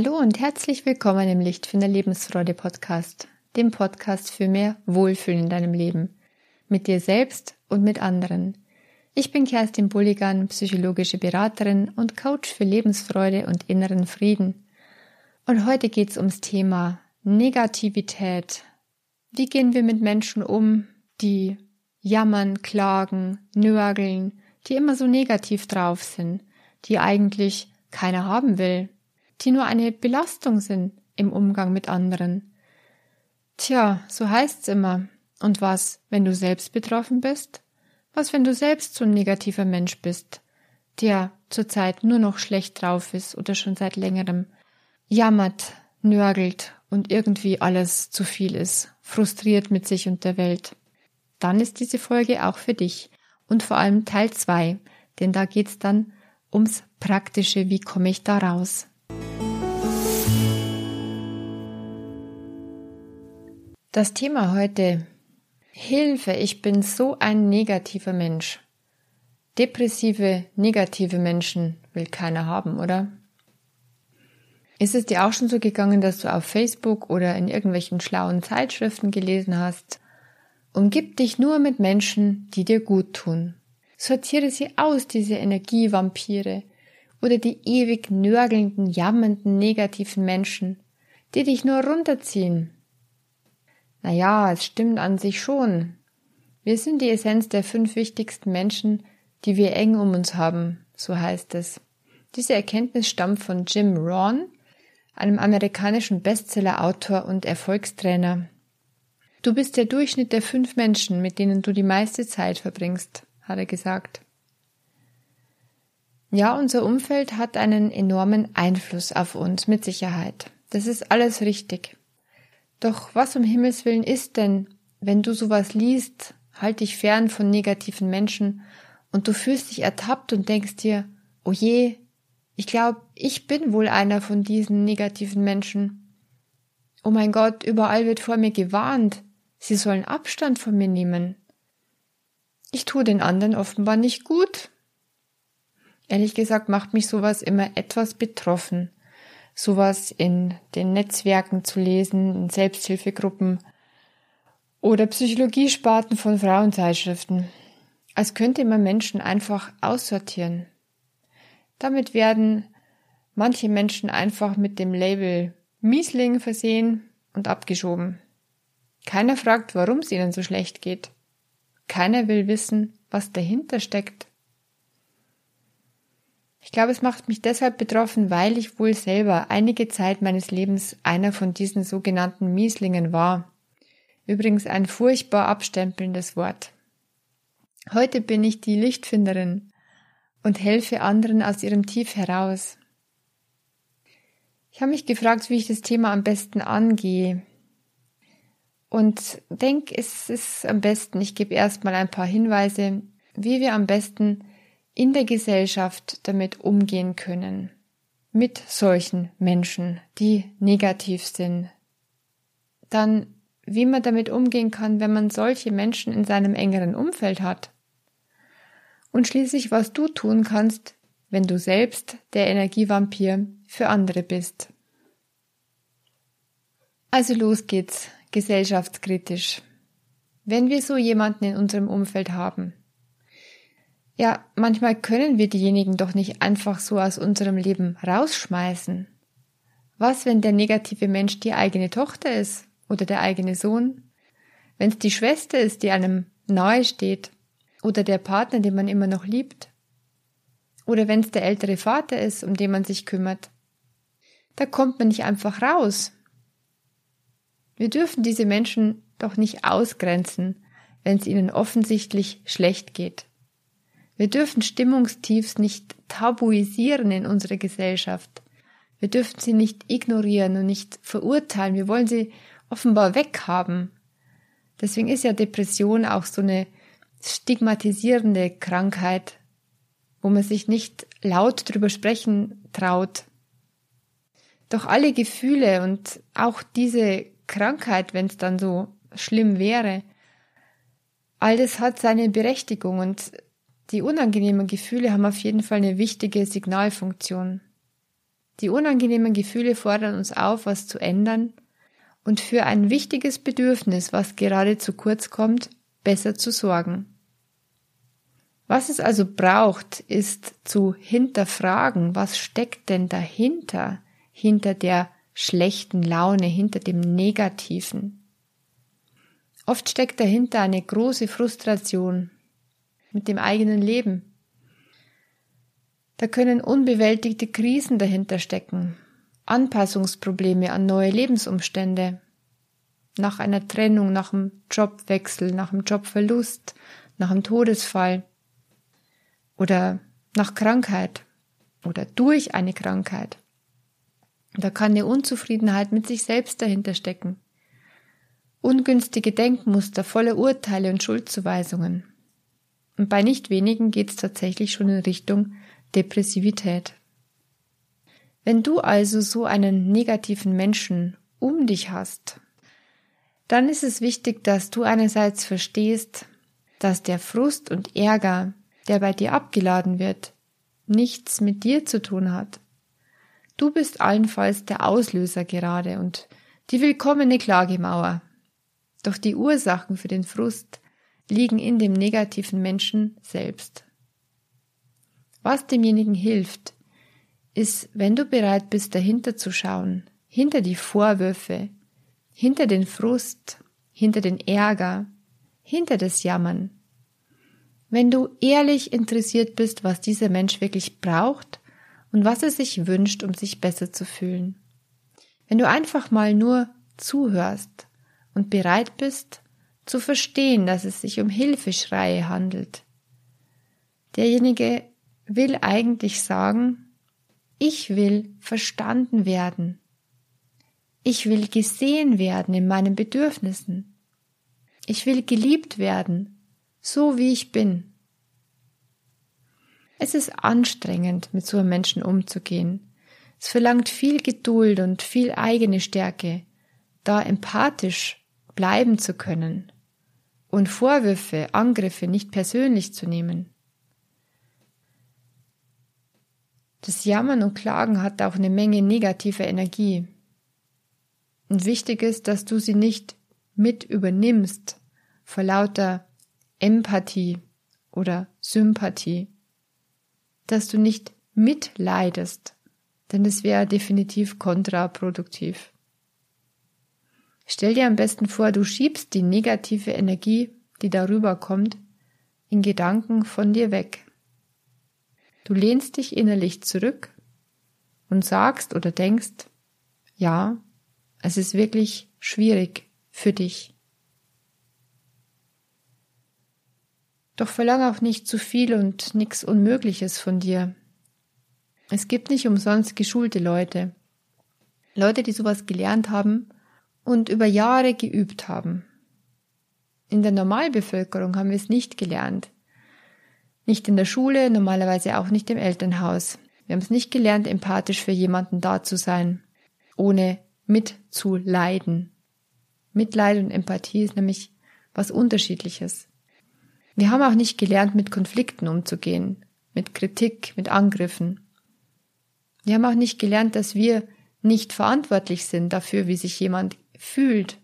Hallo und herzlich willkommen im Lichtfinder Lebensfreude Podcast, dem Podcast für mehr Wohlfühlen in deinem Leben, mit dir selbst und mit anderen. Ich bin Kerstin Bulligan, psychologische Beraterin und Coach für Lebensfreude und inneren Frieden. Und heute geht's ums Thema Negativität. Wie gehen wir mit Menschen um, die jammern, klagen, nörgeln, die immer so negativ drauf sind, die eigentlich keiner haben will, die nur eine Belastung sind im Umgang mit anderen. Tja, so heißt's immer. Und was, wenn du selbst betroffen bist? Was, wenn du selbst so ein negativer Mensch bist, der zurzeit nur noch schlecht drauf ist oder schon seit längerem jammert, nörgelt und irgendwie alles zu viel ist, frustriert mit sich und der Welt? Dann ist diese Folge auch für dich und vor allem Teil zwei, denn da geht's dann ums Praktische, wie komme ich da raus? Das Thema heute Hilfe, ich bin so ein negativer Mensch. Depressive, negative Menschen will keiner haben, oder? Ist es dir auch schon so gegangen, dass du auf Facebook oder in irgendwelchen schlauen Zeitschriften gelesen hast? Umgib dich nur mit Menschen, die dir gut tun. Sortiere sie aus, diese Energievampire oder die ewig nörgelnden, jammernden, negativen Menschen, die dich nur runterziehen naja, es stimmt an sich schon. Wir sind die Essenz der fünf wichtigsten Menschen, die wir eng um uns haben, so heißt es. Diese Erkenntnis stammt von Jim Rohn, einem amerikanischen Bestseller-Autor und Erfolgstrainer. Du bist der Durchschnitt der fünf Menschen, mit denen du die meiste Zeit verbringst, hat er gesagt. Ja, unser Umfeld hat einen enormen Einfluss auf uns, mit Sicherheit. Das ist alles richtig. Doch was um Himmels willen ist denn, wenn du sowas liest, halt dich fern von negativen Menschen und du fühlst dich ertappt und denkst dir, oh je, ich glaube, ich bin wohl einer von diesen negativen Menschen. Oh mein Gott, überall wird vor mir gewarnt, sie sollen Abstand von mir nehmen. Ich tue den anderen offenbar nicht gut. Ehrlich gesagt macht mich sowas immer etwas betroffen sowas in den Netzwerken zu lesen, in Selbsthilfegruppen oder Psychologiesparten von Frauenzeitschriften, als könnte man Menschen einfach aussortieren. Damit werden manche Menschen einfach mit dem Label Miesling versehen und abgeschoben. Keiner fragt, warum es ihnen so schlecht geht. Keiner will wissen, was dahinter steckt. Ich glaube, es macht mich deshalb betroffen, weil ich wohl selber einige Zeit meines Lebens einer von diesen sogenannten Mieslingen war. Übrigens ein furchtbar abstempelndes Wort. Heute bin ich die Lichtfinderin und helfe anderen aus ihrem Tief heraus. Ich habe mich gefragt, wie ich das Thema am besten angehe. Und denke, es ist am besten, ich gebe erstmal ein paar Hinweise, wie wir am besten in der Gesellschaft damit umgehen können. Mit solchen Menschen, die negativ sind. Dann, wie man damit umgehen kann, wenn man solche Menschen in seinem engeren Umfeld hat. Und schließlich, was du tun kannst, wenn du selbst der Energievampir für andere bist. Also los geht's, gesellschaftskritisch. Wenn wir so jemanden in unserem Umfeld haben, ja, manchmal können wir diejenigen doch nicht einfach so aus unserem Leben rausschmeißen. Was, wenn der negative Mensch die eigene Tochter ist oder der eigene Sohn? Wenn es die Schwester ist, die einem nahe steht oder der Partner, den man immer noch liebt? Oder wenn es der ältere Vater ist, um den man sich kümmert? Da kommt man nicht einfach raus. Wir dürfen diese Menschen doch nicht ausgrenzen, wenn es ihnen offensichtlich schlecht geht. Wir dürfen Stimmungstiefs nicht tabuisieren in unserer Gesellschaft. Wir dürfen sie nicht ignorieren und nicht verurteilen. Wir wollen sie offenbar weghaben. Deswegen ist ja Depression auch so eine stigmatisierende Krankheit, wo man sich nicht laut drüber sprechen traut. Doch alle Gefühle und auch diese Krankheit, wenn es dann so schlimm wäre, alles hat seine Berechtigung und die unangenehmen Gefühle haben auf jeden Fall eine wichtige Signalfunktion. Die unangenehmen Gefühle fordern uns auf, was zu ändern und für ein wichtiges Bedürfnis, was gerade zu kurz kommt, besser zu sorgen. Was es also braucht, ist zu hinterfragen, was steckt denn dahinter, hinter der schlechten Laune, hinter dem Negativen. Oft steckt dahinter eine große Frustration mit dem eigenen Leben. Da können unbewältigte Krisen dahinter stecken, Anpassungsprobleme an neue Lebensumstände, nach einer Trennung, nach einem Jobwechsel, nach einem Jobverlust, nach einem Todesfall oder nach Krankheit oder durch eine Krankheit. Da kann eine Unzufriedenheit mit sich selbst dahinter stecken. Ungünstige Denkmuster voller Urteile und Schuldzuweisungen. Und bei nicht wenigen geht es tatsächlich schon in Richtung Depressivität. Wenn du also so einen negativen Menschen um dich hast, dann ist es wichtig, dass du einerseits verstehst, dass der Frust und Ärger, der bei dir abgeladen wird, nichts mit dir zu tun hat. Du bist allenfalls der Auslöser gerade und die willkommene Klagemauer. Doch die Ursachen für den Frust liegen in dem negativen Menschen selbst. Was demjenigen hilft, ist, wenn du bereit bist, dahinter zu schauen, hinter die Vorwürfe, hinter den Frust, hinter den Ärger, hinter das Jammern. Wenn du ehrlich interessiert bist, was dieser Mensch wirklich braucht und was er sich wünscht, um sich besser zu fühlen. Wenn du einfach mal nur zuhörst und bereit bist, zu verstehen, dass es sich um Hilfeschreie handelt. Derjenige will eigentlich sagen, ich will verstanden werden. Ich will gesehen werden in meinen Bedürfnissen. Ich will geliebt werden, so wie ich bin. Es ist anstrengend, mit so einem Menschen umzugehen. Es verlangt viel Geduld und viel eigene Stärke, da empathisch bleiben zu können und Vorwürfe, Angriffe nicht persönlich zu nehmen. Das Jammern und Klagen hat auch eine Menge negativer Energie. Und wichtig ist, dass du sie nicht mit übernimmst vor lauter Empathie oder Sympathie dass du nicht mitleidest, denn es wäre definitiv kontraproduktiv. Stell dir am besten vor, du schiebst die negative Energie, die darüber kommt, in Gedanken von dir weg. Du lehnst dich innerlich zurück und sagst oder denkst, ja, es ist wirklich schwierig für dich. Doch verlang auch nicht zu viel und nichts Unmögliches von dir. Es gibt nicht umsonst geschulte Leute. Leute, die sowas gelernt haben und über Jahre geübt haben. In der Normalbevölkerung haben wir es nicht gelernt. Nicht in der Schule, normalerweise auch nicht im Elternhaus. Wir haben es nicht gelernt, empathisch für jemanden da zu sein, ohne mitzuleiden. Mitleid und Empathie ist nämlich was Unterschiedliches. Wir haben auch nicht gelernt, mit Konflikten umzugehen, mit Kritik, mit Angriffen. Wir haben auch nicht gelernt, dass wir nicht verantwortlich sind dafür, wie sich jemand fühlt,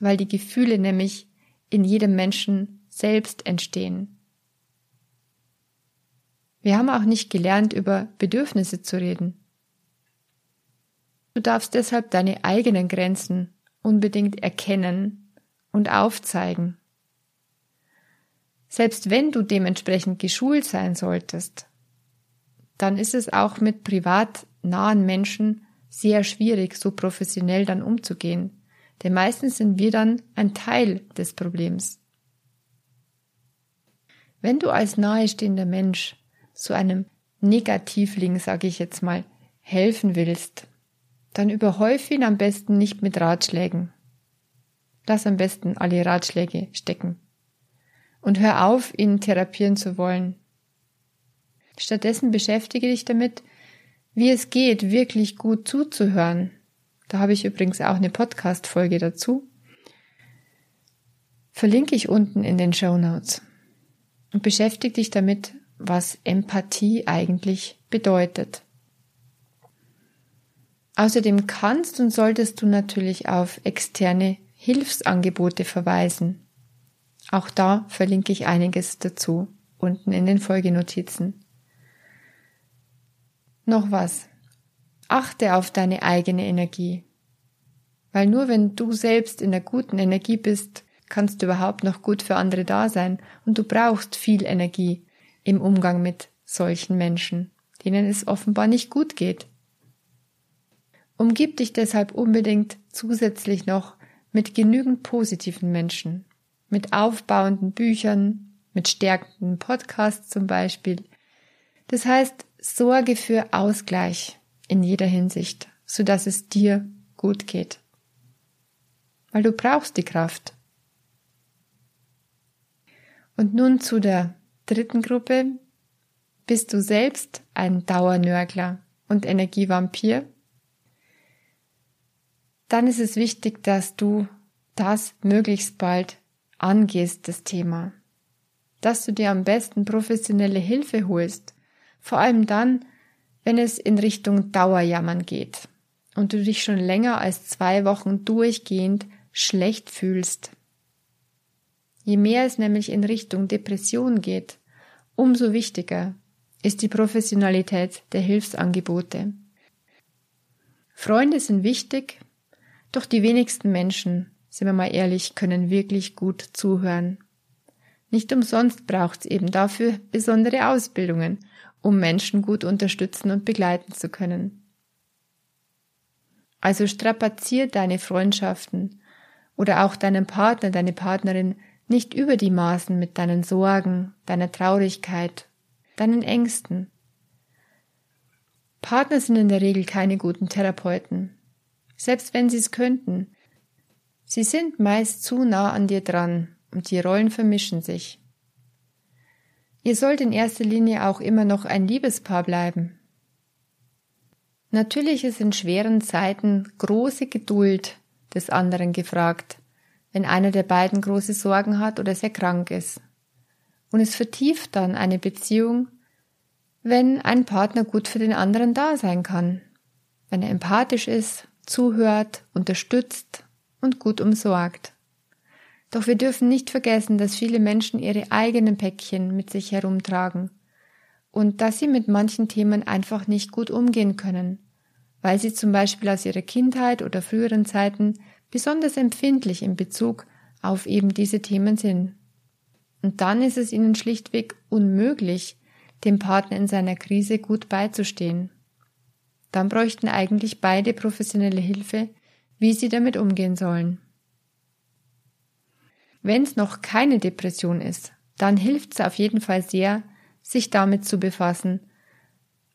weil die Gefühle nämlich in jedem Menschen selbst entstehen. Wir haben auch nicht gelernt, über Bedürfnisse zu reden. Du darfst deshalb deine eigenen Grenzen unbedingt erkennen und aufzeigen. Selbst wenn du dementsprechend geschult sein solltest, dann ist es auch mit privat nahen Menschen sehr schwierig, so professionell dann umzugehen. Denn meistens sind wir dann ein Teil des Problems. Wenn du als nahestehender Mensch so einem Negativling, sage ich jetzt mal, helfen willst, dann überhäuf ihn am besten nicht mit Ratschlägen. Lass am besten alle Ratschläge stecken und hör auf, ihn therapieren zu wollen. Stattdessen beschäftige dich damit, wie es geht, wirklich gut zuzuhören. Da habe ich übrigens auch eine Podcast-Folge dazu. Verlinke ich unten in den Show Notes. Und beschäftige dich damit, was Empathie eigentlich bedeutet. Außerdem kannst und solltest du natürlich auf externe Hilfsangebote verweisen. Auch da verlinke ich einiges dazu unten in den Folgenotizen. Noch was. Achte auf deine eigene Energie. Weil nur wenn du selbst in der guten Energie bist, kannst du überhaupt noch gut für andere da sein und du brauchst viel Energie im Umgang mit solchen Menschen, denen es offenbar nicht gut geht. Umgib dich deshalb unbedingt zusätzlich noch mit genügend positiven Menschen, mit aufbauenden Büchern, mit stärkenden Podcasts zum Beispiel. Das heißt, sorge für Ausgleich in jeder Hinsicht, so dass es dir gut geht. Weil du brauchst die Kraft. Und nun zu der dritten Gruppe. Bist du selbst ein Dauernörgler und Energievampir? Dann ist es wichtig, dass du das möglichst bald angehst, das Thema dass du dir am besten professionelle Hilfe holst. Vor allem dann, wenn es in Richtung Dauerjammern geht und du dich schon länger als zwei Wochen durchgehend schlecht fühlst. Je mehr es nämlich in Richtung Depression geht, umso wichtiger ist die Professionalität der Hilfsangebote. Freunde sind wichtig, doch die wenigsten Menschen, sind wir mal ehrlich, können wirklich gut zuhören. Nicht umsonst braucht es eben dafür besondere Ausbildungen, um Menschen gut unterstützen und begleiten zu können. Also strapazier deine Freundschaften oder auch deinen Partner, deine Partnerin nicht über die Maßen mit deinen Sorgen, deiner Traurigkeit, deinen Ängsten. Partner sind in der Regel keine guten Therapeuten, selbst wenn sie es könnten. Sie sind meist zu nah an dir dran und die Rollen vermischen sich. Ihr sollt in erster Linie auch immer noch ein Liebespaar bleiben. Natürlich ist in schweren Zeiten große Geduld des anderen gefragt, wenn einer der beiden große Sorgen hat oder sehr krank ist. Und es vertieft dann eine Beziehung, wenn ein Partner gut für den anderen da sein kann, wenn er empathisch ist, zuhört, unterstützt und gut umsorgt. Doch wir dürfen nicht vergessen, dass viele Menschen ihre eigenen Päckchen mit sich herumtragen und dass sie mit manchen Themen einfach nicht gut umgehen können, weil sie zum Beispiel aus ihrer Kindheit oder früheren Zeiten besonders empfindlich in Bezug auf eben diese Themen sind. Und dann ist es ihnen schlichtweg unmöglich, dem Partner in seiner Krise gut beizustehen. Dann bräuchten eigentlich beide professionelle Hilfe, wie sie damit umgehen sollen. Wenn es noch keine Depression ist, dann hilft es auf jeden Fall sehr, sich damit zu befassen,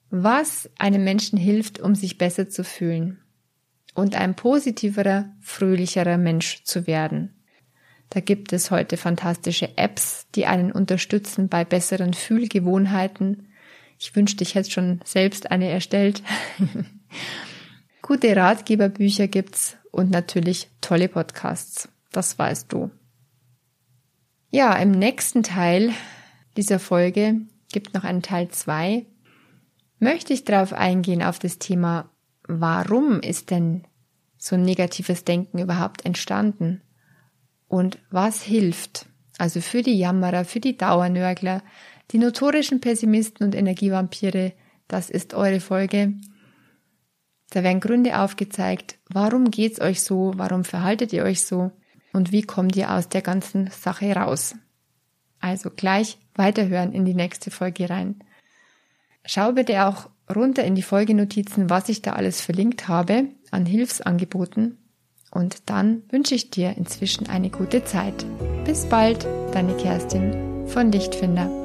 was einem Menschen hilft, um sich besser zu fühlen und ein positiverer, fröhlicherer Mensch zu werden. Da gibt es heute fantastische Apps, die einen unterstützen bei besseren Fühlgewohnheiten. Ich wünschte, ich hätte schon selbst eine erstellt. Gute Ratgeberbücher gibt's und natürlich tolle Podcasts. Das weißt du. Ja, im nächsten Teil dieser Folge gibt noch einen Teil zwei. Möchte ich darauf eingehen auf das Thema, warum ist denn so ein negatives Denken überhaupt entstanden? Und was hilft? Also für die Jammerer, für die Dauernörgler, die notorischen Pessimisten und Energievampire, das ist eure Folge. Da werden Gründe aufgezeigt, warum geht's euch so, warum verhaltet ihr euch so und wie kommt ihr aus der ganzen Sache raus. Also gleich weiterhören in die nächste Folge rein. Schau bitte auch runter in die Folgenotizen, was ich da alles verlinkt habe an Hilfsangeboten. Und dann wünsche ich dir inzwischen eine gute Zeit. Bis bald, deine Kerstin von Lichtfinder.